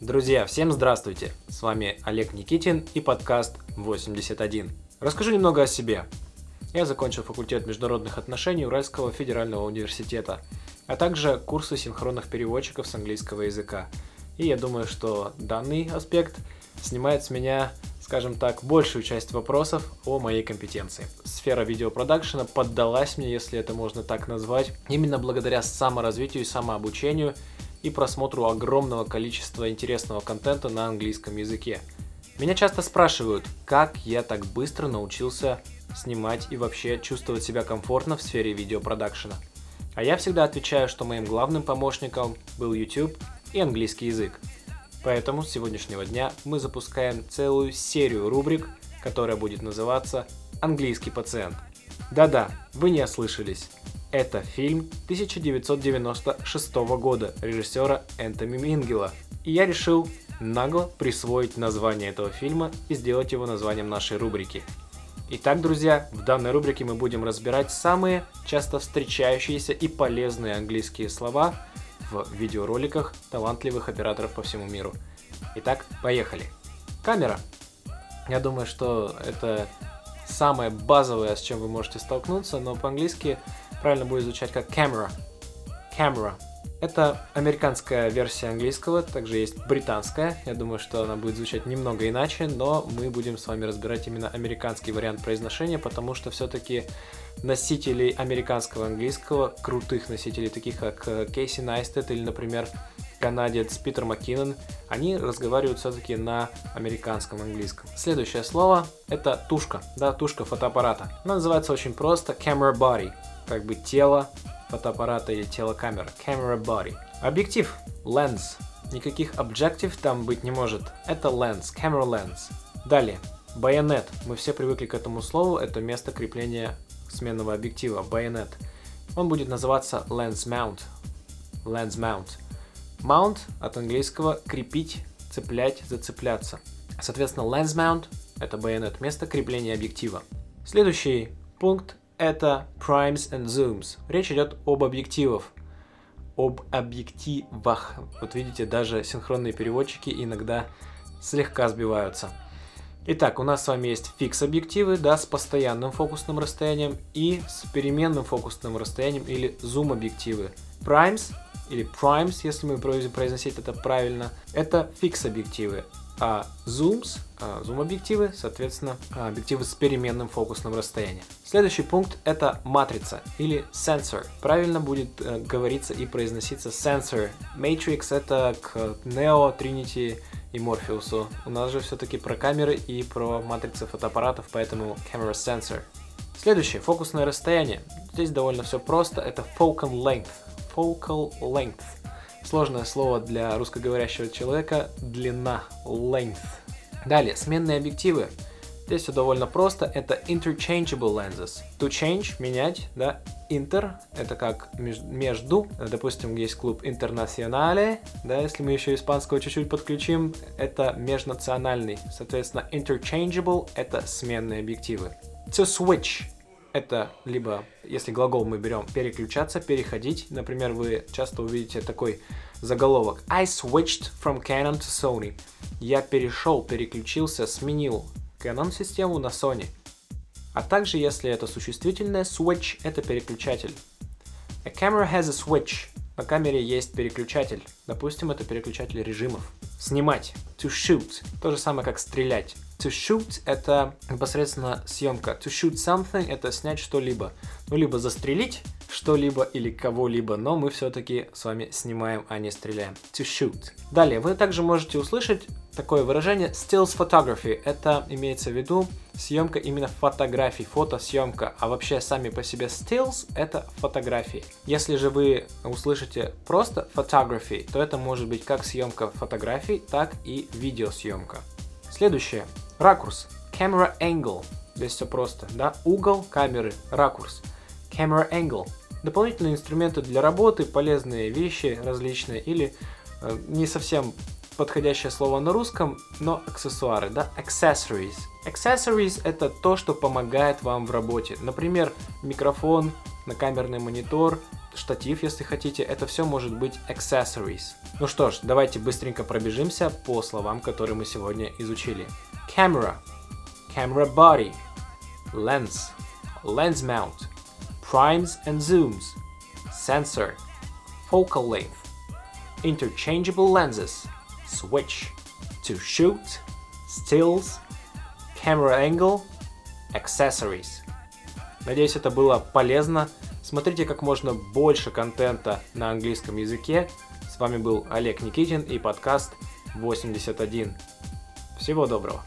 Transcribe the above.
Друзья, всем здравствуйте! С вами Олег Никитин и подкаст 81. Расскажу немного о себе. Я закончил факультет международных отношений Уральского федерального университета, а также курсы синхронных переводчиков с английского языка. И я думаю, что данный аспект снимает с меня, скажем так, большую часть вопросов о моей компетенции. Сфера видеопродакшена поддалась мне, если это можно так назвать, именно благодаря саморазвитию и самообучению и просмотру огромного количества интересного контента на английском языке. Меня часто спрашивают, как я так быстро научился снимать и вообще чувствовать себя комфортно в сфере видеопродакшена. А я всегда отвечаю, что моим главным помощником был YouTube и английский язык. Поэтому с сегодняшнего дня мы запускаем целую серию рубрик, которая будет называться «Английский пациент». Да-да, вы не ослышались. Это фильм 1996 года режиссера Энтони Мингела. И я решил нагло присвоить название этого фильма и сделать его названием нашей рубрики. Итак, друзья, в данной рубрике мы будем разбирать самые часто встречающиеся и полезные английские слова в видеороликах талантливых операторов по всему миру. Итак, поехали. Камера. Я думаю, что это самое базовое, с чем вы можете столкнуться, но по-английски правильно будет звучать как camera. Camera. Это американская версия английского, также есть британская. Я думаю, что она будет звучать немного иначе, но мы будем с вами разбирать именно американский вариант произношения, потому что все-таки носителей американского английского, крутых носителей, таких как э, Кейси Найстед или, например, канадец Питер Маккинон, они разговаривают все-таки на американском английском. Следующее слово это тушка, да, тушка фотоаппарата. Она называется очень просто camera body как бы тело фотоаппарата или тело камеры. Camera body. Объектив. Lens. Никаких objective там быть не может. Это lens. Camera lens. Далее. Байонет. Мы все привыкли к этому слову. Это место крепления сменного объектива. Байонет. Он будет называться lens mount. Lens mount. Mount от английского крепить, цеплять, зацепляться. Соответственно, lens mount это байонет, место крепления объектива. Следующий пункт это primes and zooms. Речь идет об объективах. Об объективах. Вот видите, даже синхронные переводчики иногда слегка сбиваются. Итак, у нас с вами есть фикс объективы, да, с постоянным фокусным расстоянием и с переменным фокусным расстоянием или зум объективы. Primes или primes, если мы произносить это правильно, это фикс объективы а zooms, а, зум-объективы, соответственно, а, объективы с переменным фокусным расстоянием. Следующий пункт это матрица или sensor. Правильно будет э, говориться и произноситься sensor. Matrix это к Neo, Trinity и Morpheus. У нас же все-таки про камеры и про матрицы фотоаппаратов, поэтому camera sensor. Следующее, фокусное расстояние. Здесь довольно все просто, это focal length. Focal length Сложное слово для русскоговорящего человека – длина, length. Далее, сменные объективы. Здесь все довольно просто. Это interchangeable lenses. To change – менять, да. Inter – это как между. Допустим, есть клуб Internacionale, да, если мы еще испанского чуть-чуть подключим, это межнациональный. Соответственно, interchangeable – это сменные объективы. To switch это либо, если глагол мы берем, переключаться, переходить. Например, вы часто увидите такой заголовок. I switched from Canon to Sony. Я перешел, переключился, сменил Canon систему на Sony. А также, если это существительное, switch – это переключатель. A camera has a switch. На камере есть переключатель. Допустим, это переключатель режимов. Снимать. To shoot. То же самое, как стрелять. To shoot — это непосредственно съемка. To shoot something — это снять что-либо. Ну, либо застрелить что-либо или кого-либо, но мы все-таки с вами снимаем, а не стреляем. To shoot. Далее, вы также можете услышать такое выражение stills photography. Это имеется в виду съемка именно фотографий, фотосъемка. А вообще сами по себе stills — это фотографии. Если же вы услышите просто photography, то это может быть как съемка фотографий, так и видеосъемка. Следующее. Ракурс. Camera angle. Здесь все просто, да? Угол камеры, ракурс. Camera angle. Дополнительные инструменты для работы, полезные вещи различные или э, не совсем подходящее слово на русском, но аксессуары, да? Accessories. Accessories это то, что помогает вам в работе. Например, микрофон, накамерный монитор штатив, если хотите. Это все может быть accessories. Ну что ж, давайте быстренько пробежимся по словам, которые мы сегодня изучили. Camera, camera body, lens, lens mount, primes and zooms, sensor, focal length, interchangeable lenses, switch, to shoot, stills, camera angle, accessories. Надеюсь, это было полезно. Смотрите как можно больше контента на английском языке. С вами был Олег Никитин и подкаст 81. Всего доброго.